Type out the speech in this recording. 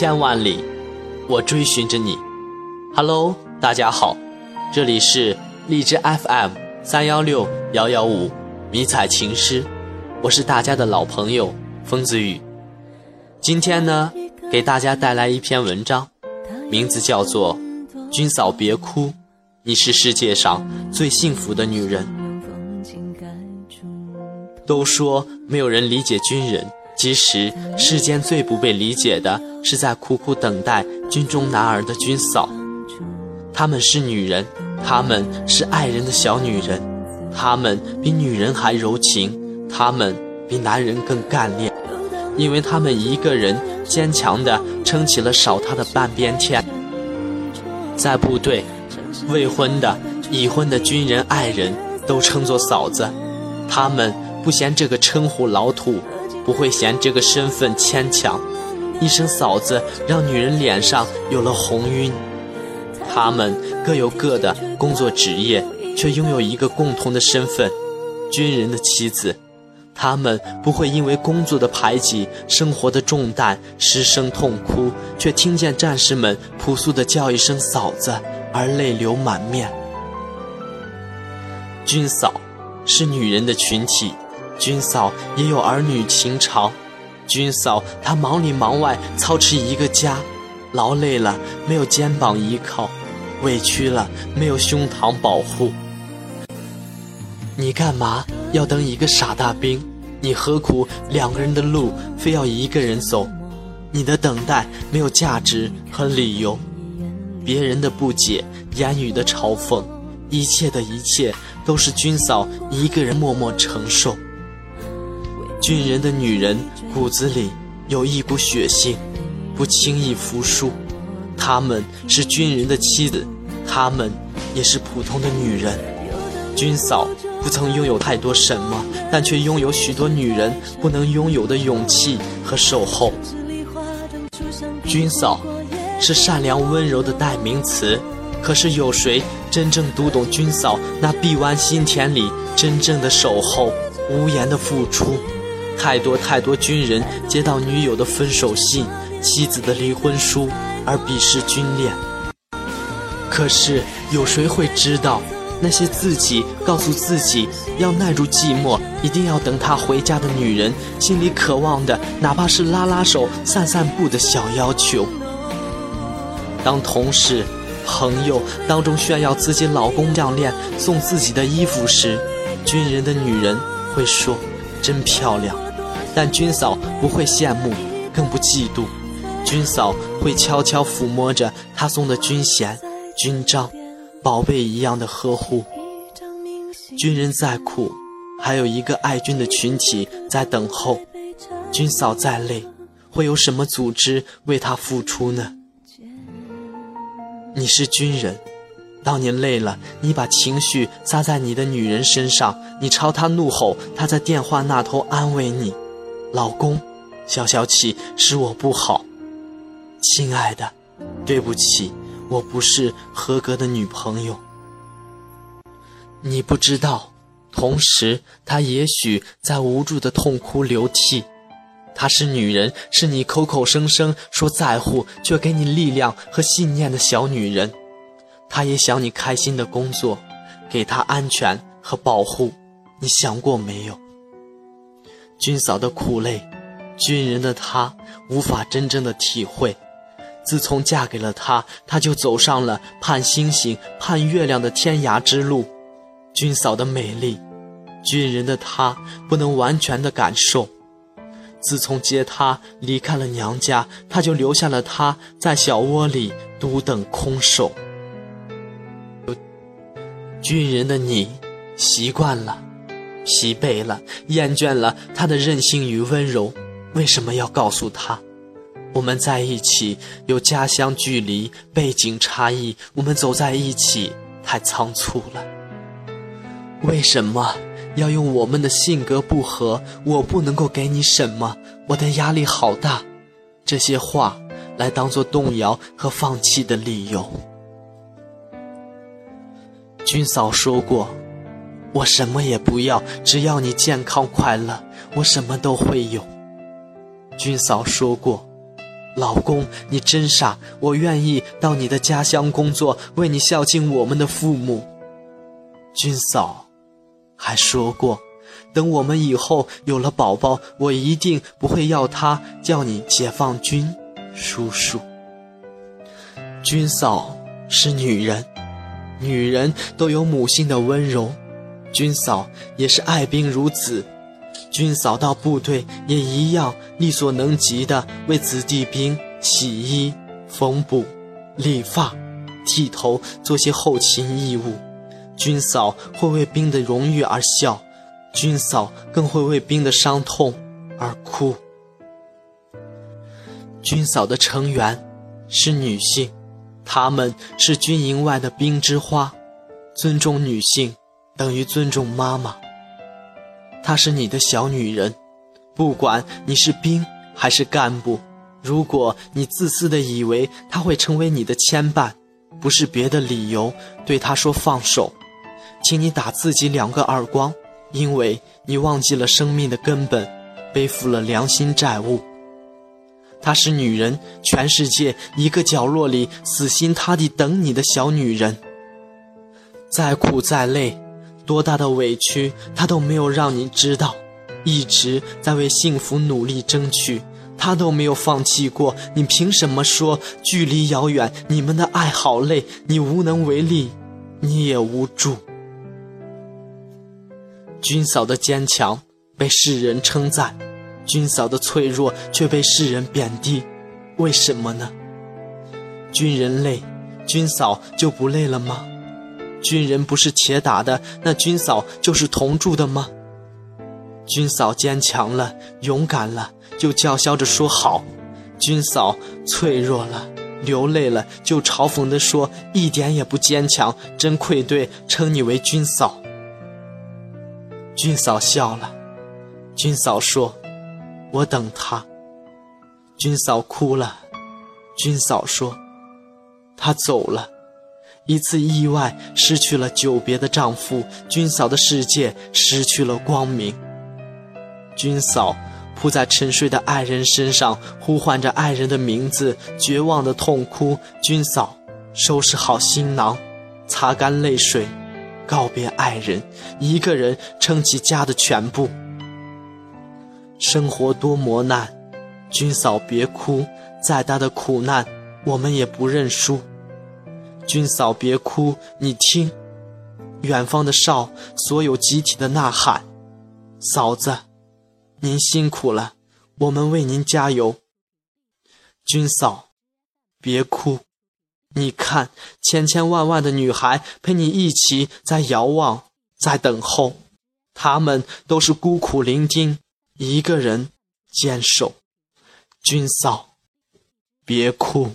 千万里，我追寻着你。Hello，大家好，这里是荔枝 FM 三幺六幺幺五迷彩情诗，我是大家的老朋友风子雨。今天呢，给大家带来一篇文章，名字叫做《军嫂别哭，你是世界上最幸福的女人》。都说没有人理解军人。其实，世间最不被理解的是在苦苦等待军中男儿的军嫂。她们是女人，她们是爱人的小女人，她们比女人还柔情，她们比男人更干练，因为她们一个人坚强地撑起了少她的半边天。在部队，未婚的、已婚的军人爱人都称作嫂子，他们不嫌这个称呼老土。不会嫌这个身份牵强，一声嫂子让女人脸上有了红晕。他们各有各的工作职业，却拥有一个共同的身份——军人的妻子。他们不会因为工作的排挤、生活的重担失声痛哭，却听见战士们朴素的叫一声“嫂子”而泪流满面。军嫂，是女人的群体。军嫂也有儿女情长，军嫂她忙里忙外操持一个家，劳累了没有肩膀依靠，委屈了没有胸膛保护。你干嘛要等一个傻大兵？你何苦两个人的路非要一个人走？你的等待没有价值和理由，别人的不解、言语的嘲讽，一切的一切都是军嫂一个人默默承受。军人的女人骨子里有一股血性，不轻易服输。她们是军人的妻子，她们也是普通的女人。军嫂不曾拥有太多什么，但却拥有许多女人不能拥有的勇气和守候。军嫂是善良温柔的代名词，可是有谁真正读懂军嫂那臂弯心田里真正的守候、无言的付出？太多太多军人接到女友的分手信、妻子的离婚书而鄙视军恋。可是有谁会知道，那些自己告诉自己要耐住寂寞，一定要等他回家的女人，心里渴望的哪怕是拉拉手、散散步的小要求。当同事、朋友当中炫耀自己老公项链、送自己的衣服时，军人的女人会说：“真漂亮。”但军嫂不会羡慕，更不嫉妒。军嫂会悄悄抚摸着他送的军衔、军章，宝贝一样的呵护。军人再苦，还有一个爱军的群体在等候。军嫂再累，会有什么组织为他付出呢？你是军人，当你累了，你把情绪撒在你的女人身上，你朝她怒吼，她在电话那头安慰你。老公，消消气是我不好。亲爱的，对不起，我不是合格的女朋友。你不知道，同时她也许在无助的痛哭流涕。她是女人，是你口口声声说在乎，却给你力量和信念的小女人。她也想你开心的工作，给她安全和保护。你想过没有？军嫂的苦累，军人的她无法真正的体会。自从嫁给了他，她就走上了盼星星、盼月亮的天涯之路。军嫂的美丽，军人的他不能完全的感受。自从接他离开了娘家，他就留下了他在小窝里独等空守。军人的你，习惯了。疲惫了，厌倦了他的任性与温柔，为什么要告诉他，我们在一起有家乡距离、背景差异，我们走在一起太仓促了。为什么要用我们的性格不合，我不能够给你什么，我的压力好大，这些话来当做动摇和放弃的理由？军嫂说过。我什么也不要，只要你健康快乐，我什么都会有。军嫂说过，老公，你真傻，我愿意到你的家乡工作，为你孝敬我们的父母。君嫂还说过，等我们以后有了宝宝，我一定不会要他叫你解放军叔叔。君嫂是女人，女人都有母性的温柔，军嫂也是爱兵如子。军嫂到部队也一样力所能及的为子弟兵洗衣、缝补、理发、剃头，做些后勤义务。军嫂会为兵的荣誉而笑，军嫂更会为兵的伤痛而哭。军嫂的成员是女性，她们是军营外的兵之花，尊重女性等于尊重妈妈。她是你的小女人，不管你是兵还是干部，如果你自私的以为她会成为你的牵绊，不是别的理由，对她说放手，请你打自己两个耳光，因为你忘记了生命的根本，背负了良心债务。她是女人，全世界一个角落里死心塌地等你的小女人，再苦再累。多大的委屈，他都没有让你知道，一直在为幸福努力争取，他都没有放弃过。你凭什么说距离遥远，你们的爱好累？你无能为力，你也无助。军嫂的坚强被世人称赞，军嫂的脆弱却被世人贬低，为什么呢？军人累，军嫂就不累了吗？军人不是铁打的，那军嫂就是铜铸的吗？军嫂坚强了，勇敢了，就叫嚣着说好；军嫂脆弱了，流泪了，就嘲讽地说一点也不坚强，真愧对称你为军嫂。军嫂笑了，军嫂说：“我等他。”军嫂哭了，军嫂说：“他走了。”一次意外失去了久别的丈夫，军嫂的世界失去了光明。军嫂扑在沉睡的爱人身上，呼唤着爱人的名字，绝望的痛哭。军嫂收拾好行囊，擦干泪水，告别爱人，一个人撑起家的全部。生活多磨难，军嫂别哭，再大的苦难，我们也不认输。军嫂别哭，你听，远方的哨，所有集体的呐喊。嫂子，您辛苦了，我们为您加油。军嫂，别哭，你看，千千万万的女孩陪你一起在遥望，在等候，她们都是孤苦伶仃，一个人坚守。军嫂，别哭。